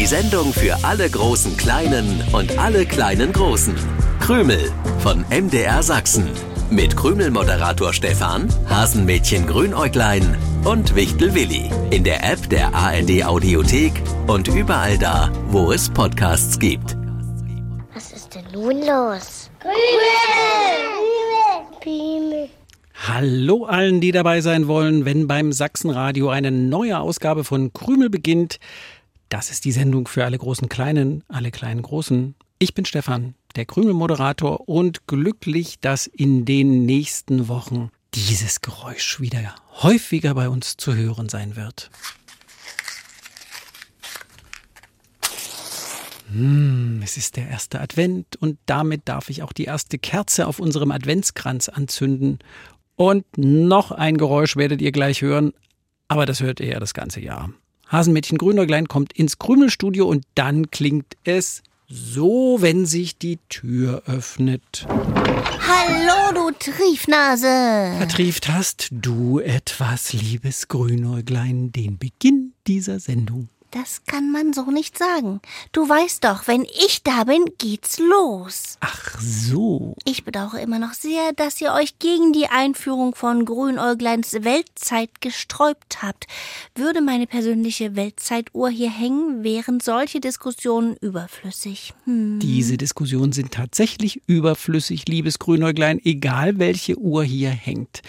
Die Sendung für alle großen Kleinen und alle kleinen Großen. Krümel von MDR Sachsen. Mit Krümel-Moderator Stefan, Hasenmädchen Grünäuglein und Wichtel Willi. In der App der ARD Audiothek und überall da, wo es Podcasts gibt. Was ist denn nun los? Krümel! Krümel! Hallo allen, die dabei sein wollen, wenn beim Sachsenradio eine neue Ausgabe von Krümel beginnt. Das ist die Sendung für alle großen Kleinen, alle kleinen Großen. Ich bin Stefan, der Krümel-Moderator und glücklich, dass in den nächsten Wochen dieses Geräusch wieder häufiger bei uns zu hören sein wird. Hm, es ist der erste Advent und damit darf ich auch die erste Kerze auf unserem Adventskranz anzünden und noch ein Geräusch werdet ihr gleich hören, aber das hört ihr ja das ganze Jahr. Hasenmädchen Grünäuglein kommt ins Krümelstudio und dann klingt es so, wenn sich die Tür öffnet. Hallo, du Triefnase! Vertrieft hast du etwas, liebes Grünäuglein, den Beginn dieser Sendung das kann man so nicht sagen. Du weißt doch, wenn ich da bin, geht's los. Ach so. Ich bedauere immer noch sehr, dass ihr euch gegen die Einführung von Grünäugleins Weltzeit gesträubt habt. Würde meine persönliche Weltzeituhr hier hängen, wären solche Diskussionen überflüssig. Hm. Diese Diskussionen sind tatsächlich überflüssig, liebes Grünäuglein, egal welche Uhr hier hängt.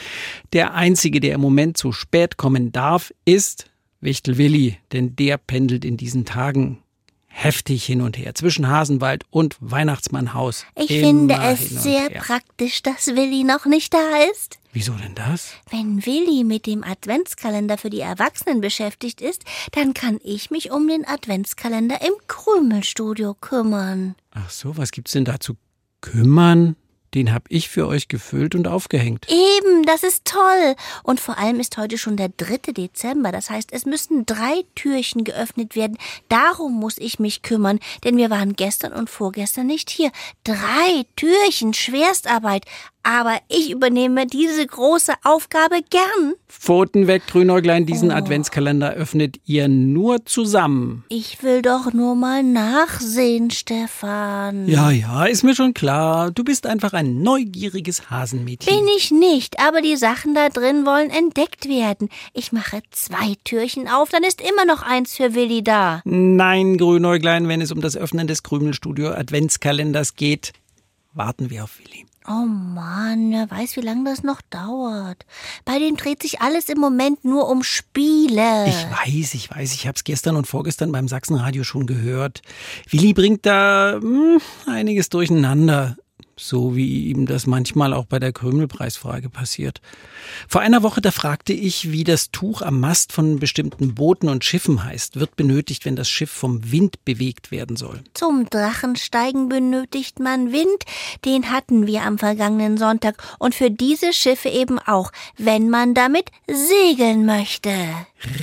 Der einzige, der im Moment zu spät kommen darf, ist Wichtel Willi, denn der pendelt in diesen Tagen heftig hin und her zwischen Hasenwald und Weihnachtsmannhaus. Ich finde es sehr her. praktisch, dass Willi noch nicht da ist. Wieso denn das? Wenn Willi mit dem Adventskalender für die Erwachsenen beschäftigt ist, dann kann ich mich um den Adventskalender im Krümelstudio kümmern. Ach so, was gibt's denn da zu kümmern? Den hab ich für euch gefüllt und aufgehängt. Eben, das ist toll. Und vor allem ist heute schon der 3. Dezember. Das heißt, es müssen drei Türchen geöffnet werden. Darum muss ich mich kümmern, denn wir waren gestern und vorgestern nicht hier. Drei Türchen, Schwerstarbeit. Aber ich übernehme diese große Aufgabe gern. Pfoten weg, Grünäuglein, diesen oh. Adventskalender öffnet ihr nur zusammen. Ich will doch nur mal nachsehen, Stefan. Ja, ja, ist mir schon klar. Du bist einfach ein neugieriges Hasenmädchen. Bin ich nicht, aber die Sachen da drin wollen entdeckt werden. Ich mache zwei Türchen auf, dann ist immer noch eins für Willi da. Nein, Grünäuglein, wenn es um das Öffnen des Krümelstudio Adventskalenders geht, warten wir auf Willi. Oh Mann, wer weiß, wie lange das noch dauert. Bei dem dreht sich alles im Moment nur um Spiele. Ich weiß, ich weiß, ich hab's gestern und vorgestern beim Sachsenradio schon gehört. Willi bringt da hm, einiges durcheinander so wie ihm das manchmal auch bei der Krümelpreisfrage passiert. Vor einer Woche, da fragte ich, wie das Tuch am Mast von bestimmten Booten und Schiffen heißt. Wird benötigt, wenn das Schiff vom Wind bewegt werden soll. Zum Drachensteigen benötigt man Wind. Den hatten wir am vergangenen Sonntag. Und für diese Schiffe eben auch, wenn man damit segeln möchte.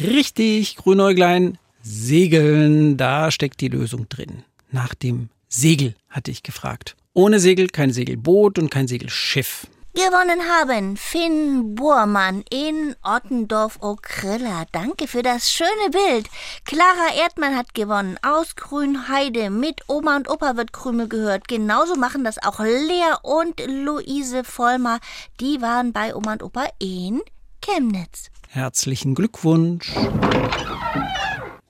Richtig, Grünäuglein. Segeln, da steckt die Lösung drin. Nach dem Segel hatte ich gefragt. Ohne Segel kein Segelboot und kein Segelschiff. Gewonnen haben Finn Burmann in Ottendorf-Okrilla. Danke für das schöne Bild. Clara Erdmann hat gewonnen aus Grünheide. Mit Oma und Opa wird Krümel gehört. Genauso machen das auch Lea und Luise Vollmer. Die waren bei Oma und Opa in Chemnitz. Herzlichen Glückwunsch.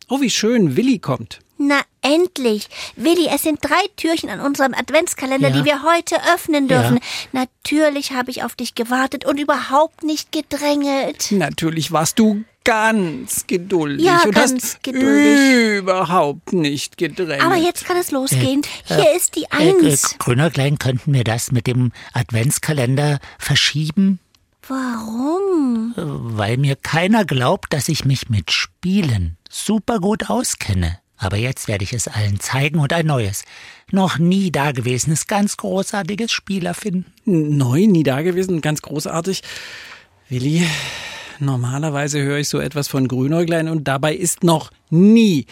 Oh, wie schön, Willi kommt. Na endlich. Willi, es sind drei Türchen an unserem Adventskalender, ja. die wir heute öffnen dürfen. Ja. Natürlich habe ich auf dich gewartet und überhaupt nicht gedrängelt. Natürlich warst du ganz geduldig ja, und ganz hast geduldig. überhaupt nicht gedrängt. Aber jetzt kann es losgehen. Äh, Hier äh, ist die äh, Eins. Äh, Grünerklein, könnten wir das mit dem Adventskalender verschieben? Warum? Weil mir keiner glaubt, dass ich mich mit Spielen super gut auskenne. Aber jetzt werde ich es allen zeigen und ein neues, noch nie dagewesenes, ganz großartiges Spiel erfinden. Neu, nie dagewesen, ganz großartig. Willi, normalerweise höre ich so etwas von Grünäuglein und dabei ist noch nie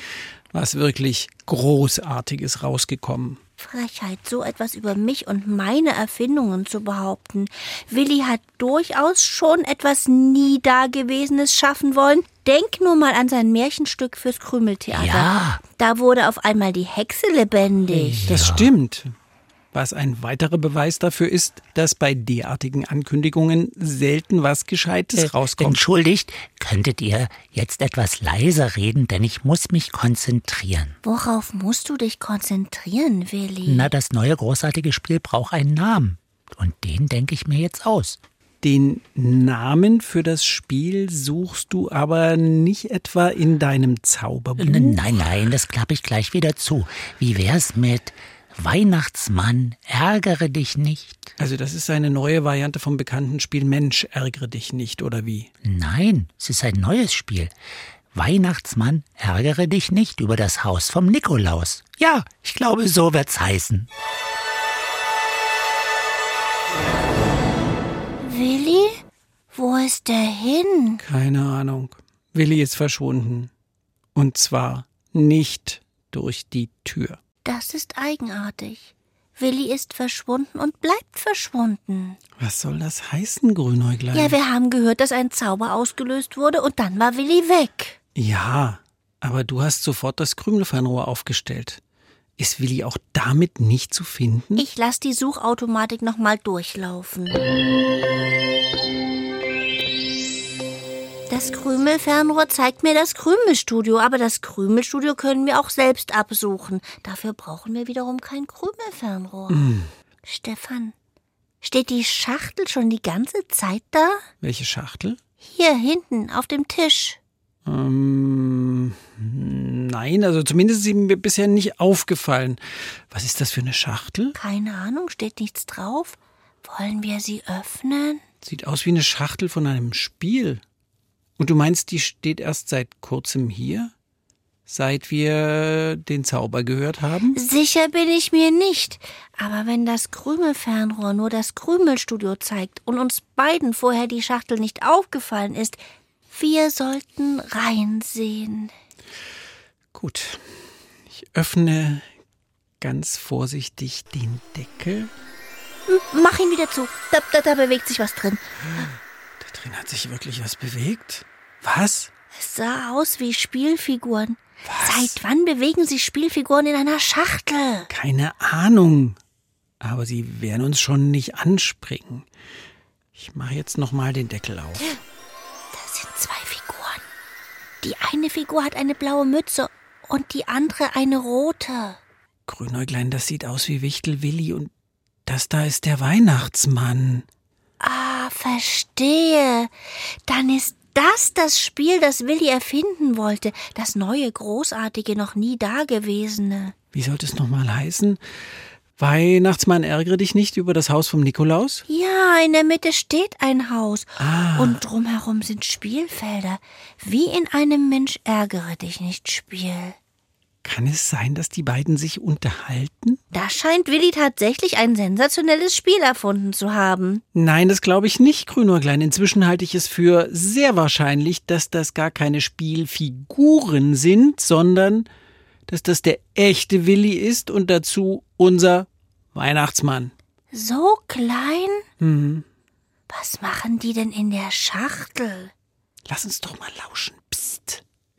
was wirklich Großartiges rausgekommen. Frechheit, so etwas über mich und meine Erfindungen zu behaupten. Willi hat durchaus schon etwas nie Dagewesenes schaffen wollen. Denk nur mal an sein Märchenstück fürs Krümeltheater. Ja. Da wurde auf einmal die Hexe lebendig. Das stimmt. Was ein weiterer Beweis dafür ist, dass bei derartigen Ankündigungen selten was Gescheites rauskommt. Entschuldigt, könntet ihr jetzt etwas leiser reden, denn ich muss mich konzentrieren. Worauf musst du dich konzentrieren, Willi? Na, das neue großartige Spiel braucht einen Namen. Und den denke ich mir jetzt aus. Den Namen für das Spiel suchst du aber nicht etwa in deinem Zauberbuch. Nein, nein, das klappe ich gleich wieder zu. Wie wär's mit Weihnachtsmann, ärgere dich nicht? Also das ist eine neue Variante vom bekannten Spiel Mensch, ärgere dich nicht, oder wie? Nein, es ist ein neues Spiel. Weihnachtsmann, ärgere dich nicht über das Haus vom Nikolaus. Ja, ich glaube, so wird's heißen. Willi? Wo ist der hin? Keine Ahnung. Willi ist verschwunden. Und zwar nicht durch die Tür. Das ist eigenartig. Willi ist verschwunden und bleibt verschwunden. Was soll das heißen, Grünäuglein? Ja, wir haben gehört, dass ein Zauber ausgelöst wurde und dann war Willi weg. Ja, aber du hast sofort das Krümelfernrohr aufgestellt. Ist Willi auch damit nicht zu finden? Ich lass die Suchautomatik nochmal durchlaufen. Das Krümelfernrohr zeigt mir das Krümelstudio, aber das Krümelstudio können wir auch selbst absuchen. Dafür brauchen wir wiederum kein Krümelfernrohr. Stefan, steht die Schachtel schon die ganze Zeit da? Welche Schachtel? Hier hinten auf dem Tisch. Ähm, nein, also zumindest ist sie mir bisher nicht aufgefallen. Was ist das für eine Schachtel? Keine Ahnung, steht nichts drauf. Wollen wir sie öffnen? Sieht aus wie eine Schachtel von einem Spiel. Und du meinst, die steht erst seit kurzem hier? Seit wir den Zauber gehört haben? Sicher bin ich mir nicht. Aber wenn das Krümelfernrohr nur das Krümelstudio zeigt und uns beiden vorher die Schachtel nicht aufgefallen ist, wir sollten reinsehen. Gut. Ich öffne ganz vorsichtig den Deckel. Mach ihn wieder zu. Da, da, da bewegt sich was drin. Da drin hat sich wirklich was bewegt. Was? Es sah aus wie Spielfiguren. Was? Seit wann bewegen sich Spielfiguren in einer Schachtel? Keine Ahnung. Aber sie werden uns schon nicht anspringen. Ich mache jetzt noch mal den Deckel auf. Das sind zwei Figuren. Die eine Figur hat eine blaue Mütze und die andere eine rote. Grünäuglein, das sieht aus wie Wichtel Willi und das da ist der Weihnachtsmann. Ah, verstehe. Dann ist das das Spiel, das Willi erfinden wollte. Das neue, großartige, noch nie dagewesene. Wie sollte es noch mal heißen? Weihnachtsmann, ärgere dich nicht über das Haus vom Nikolaus? Ja, in der Mitte steht ein Haus. Ah. Und drumherum sind Spielfelder. Wie in einem Mensch ärgere dich nicht Spiel. Kann es sein, dass die beiden sich unterhalten? Da scheint Willi tatsächlich ein sensationelles Spiel erfunden zu haben. Nein, das glaube ich nicht, Grünäuglein. Inzwischen halte ich es für sehr wahrscheinlich, dass das gar keine Spielfiguren sind, sondern dass das der echte Willi ist und dazu unser Weihnachtsmann. So klein? Mhm. Was machen die denn in der Schachtel? Lass uns doch mal lauschen.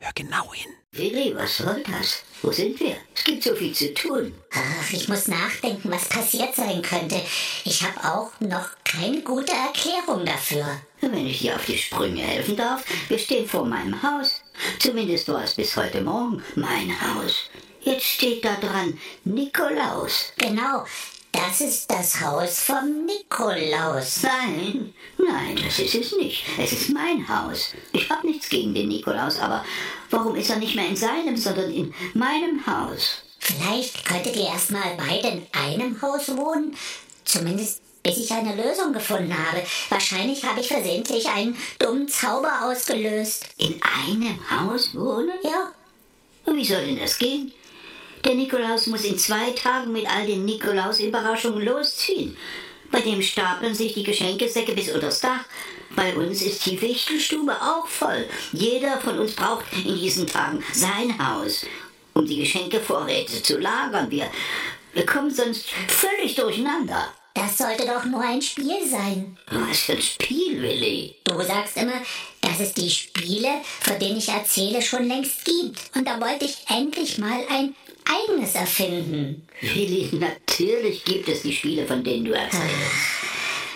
Hör genau hin. Willi, was soll das? Wo sind wir? Es gibt so viel zu tun. Ach, ich muss nachdenken, was passiert sein könnte. Ich habe auch noch keine gute Erklärung dafür. Wenn ich dir auf die Sprünge helfen darf, wir stehen vor meinem Haus. Zumindest war es bis heute Morgen mein Haus. Jetzt steht da dran Nikolaus. Genau, das ist das Haus vom Nikolaus. Nein, nein, das ist es nicht. Es ist mein Haus. Ich habe nichts gegen den Nikolaus, aber warum ist er nicht mehr in seinem, sondern in meinem Haus? Vielleicht könntet ihr erstmal beide in einem Haus wohnen. Zumindest bis ich eine Lösung gefunden habe. Wahrscheinlich habe ich versehentlich einen dummen Zauber ausgelöst. In einem Haus wohnen? Ja, Und wie soll denn das gehen? Der Nikolaus muss in zwei Tagen mit all den Nikolaus-Überraschungen losziehen. Bei dem stapeln sich die Geschenkesäcke bis unters Dach. Bei uns ist die Wichtelstube auch voll. Jeder von uns braucht in diesen Tagen sein Haus, um die Geschenkevorräte zu lagern. Wir, wir kommen sonst völlig durcheinander. Das sollte doch nur ein Spiel sein. Was für ein Spiel, Willi? Du sagst immer, dass es die Spiele, von denen ich erzähle, schon längst gibt. Und da wollte ich endlich mal ein eigenes erfinden. Willi, natürlich gibt es die Spiele, von denen du erzählst.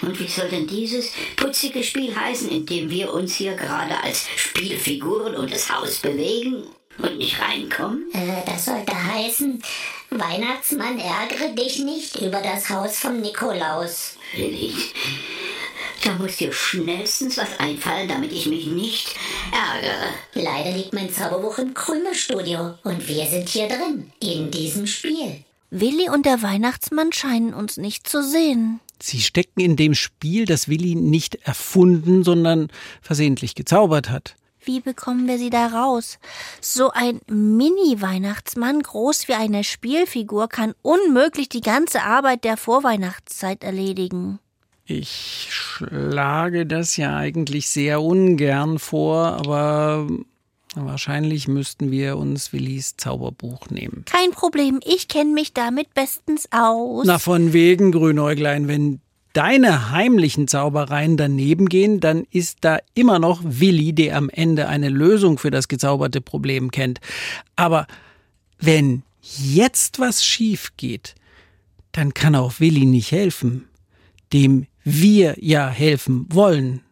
Und wie soll denn dieses putzige Spiel heißen, in dem wir uns hier gerade als Spielfiguren um das Haus bewegen und nicht reinkommen? Äh, das sollte heißen, Weihnachtsmann, ärgere dich nicht über das Haus vom Nikolaus. Willi, muss dir schnellstens was einfallen, damit ich mich nicht ärgere. Leider liegt mein Zauberbuch im Krümelstudio und wir sind hier drin, in diesem Spiel. Willi und der Weihnachtsmann scheinen uns nicht zu sehen. Sie stecken in dem Spiel, das Willi nicht erfunden, sondern versehentlich gezaubert hat. Wie bekommen wir sie da raus? So ein Mini-Weihnachtsmann, groß wie eine Spielfigur, kann unmöglich die ganze Arbeit der Vorweihnachtszeit erledigen. Ich schlage das ja eigentlich sehr ungern vor, aber wahrscheinlich müssten wir uns Willis Zauberbuch nehmen. Kein Problem, ich kenne mich damit bestens aus. Na, von wegen, Grünäuglein, wenn deine heimlichen Zaubereien daneben gehen, dann ist da immer noch Willi, der am Ende eine Lösung für das gezauberte Problem kennt. Aber wenn jetzt was schief geht, dann kann auch Willi nicht helfen, dem wir ja helfen wollen.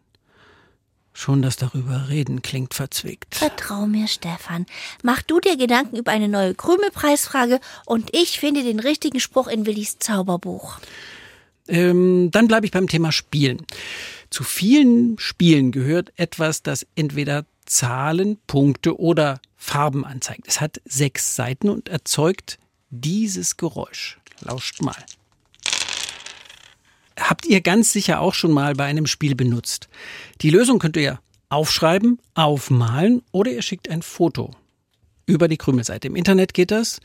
Schon das darüber reden klingt verzwickt. Vertrau mir, Stefan. Mach du dir Gedanken über eine neue Krümelpreisfrage und ich finde den richtigen Spruch in Willis Zauberbuch. Ähm, dann bleibe ich beim Thema Spielen. Zu vielen Spielen gehört etwas, das entweder Zahlen, Punkte oder Farben anzeigt. Es hat sechs Seiten und erzeugt dieses Geräusch. Lauscht mal. Habt ihr ganz sicher auch schon mal bei einem Spiel benutzt. Die Lösung könnt ihr aufschreiben, aufmalen oder ihr schickt ein Foto über die Krümelseite. Im Internet geht das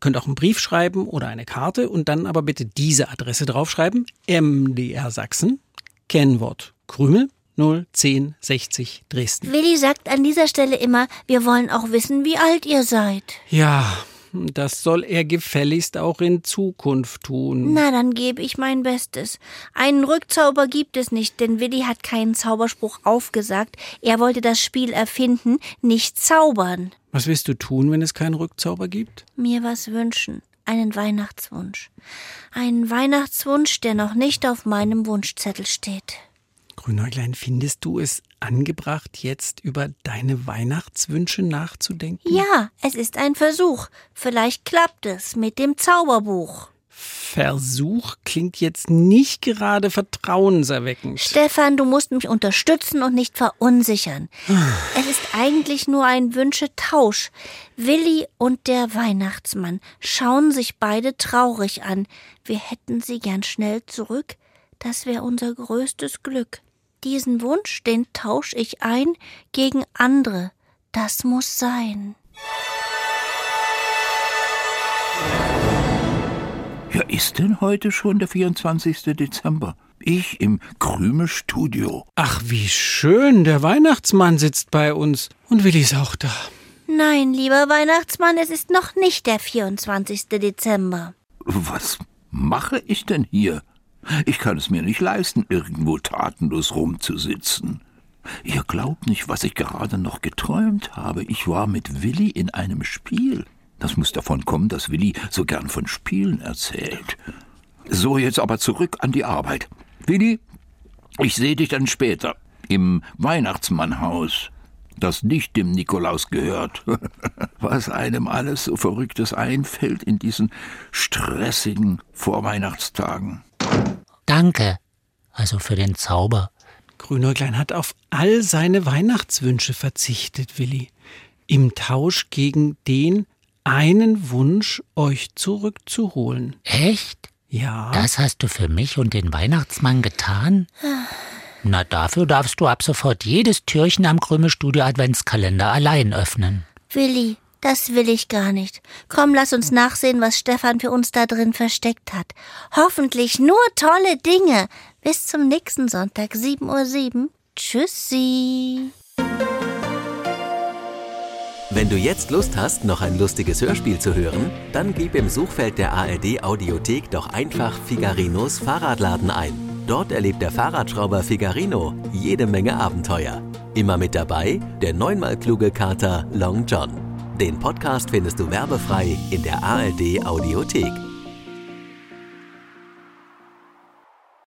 könnt auch einen Brief schreiben oder eine Karte und dann aber bitte diese Adresse draufschreiben. MDR Sachsen, Kennwort Krümel 01060 Dresden. Willi sagt an dieser Stelle immer, wir wollen auch wissen, wie alt ihr seid. Ja, das soll er gefälligst auch in Zukunft tun. Na, dann gebe ich mein Bestes. Einen Rückzauber gibt es nicht, denn Willi hat keinen Zauberspruch aufgesagt. Er wollte das Spiel erfinden, nicht zaubern. Was willst du tun, wenn es keinen Rückzauber gibt? Mir was wünschen. Einen Weihnachtswunsch. Einen Weihnachtswunsch, der noch nicht auf meinem Wunschzettel steht. Grünäuglein, findest du es angebracht, jetzt über deine Weihnachtswünsche nachzudenken? Ja, es ist ein Versuch. Vielleicht klappt es mit dem Zauberbuch. Versuch klingt jetzt nicht gerade vertrauenserweckend. Stefan, du musst mich unterstützen und nicht verunsichern. es ist eigentlich nur ein Wünschetausch. Willi und der Weihnachtsmann schauen sich beide traurig an. Wir hätten sie gern schnell zurück. Das wäre unser größtes Glück. Diesen Wunsch, den tausch ich ein gegen andere. Das muss sein. Ja, ist denn heute schon der 24. Dezember? Ich im Krümelstudio. Ach, wie schön, der Weihnachtsmann sitzt bei uns. Und Willi ist auch da. Nein, lieber Weihnachtsmann, es ist noch nicht der 24. Dezember. Was mache ich denn hier? Ich kann es mir nicht leisten, irgendwo tatenlos rumzusitzen. Ihr glaubt nicht, was ich gerade noch geträumt habe. Ich war mit Willi in einem Spiel. Das muss davon kommen, dass Willi so gern von Spielen erzählt. So, jetzt aber zurück an die Arbeit. Willi, ich sehe dich dann später im Weihnachtsmannhaus, das nicht dem Nikolaus gehört. Was einem alles so Verrücktes einfällt in diesen stressigen Vorweihnachtstagen. Danke, also für den Zauber. Grünäuglein hat auf all seine Weihnachtswünsche verzichtet, Willi. Im Tausch gegen den einen Wunsch, euch zurückzuholen. Echt? Ja. Das hast du für mich und den Weihnachtsmann getan? Na, dafür darfst du ab sofort jedes Türchen am Krümelstudio Adventskalender allein öffnen. Willi, das will ich gar nicht. Komm, lass uns nachsehen, was Stefan für uns da drin versteckt hat. Hoffentlich nur tolle Dinge. Bis zum nächsten Sonntag, 7.07 Uhr. Tschüssi. Wenn du jetzt Lust hast, noch ein lustiges Hörspiel zu hören, dann gib im Suchfeld der ARD Audiothek doch einfach Figarinos Fahrradladen ein. Dort erlebt der Fahrradschrauber Figarino jede Menge Abenteuer. Immer mit dabei der neunmal kluge Kater Long John. Den Podcast findest du werbefrei in der ARD Audiothek.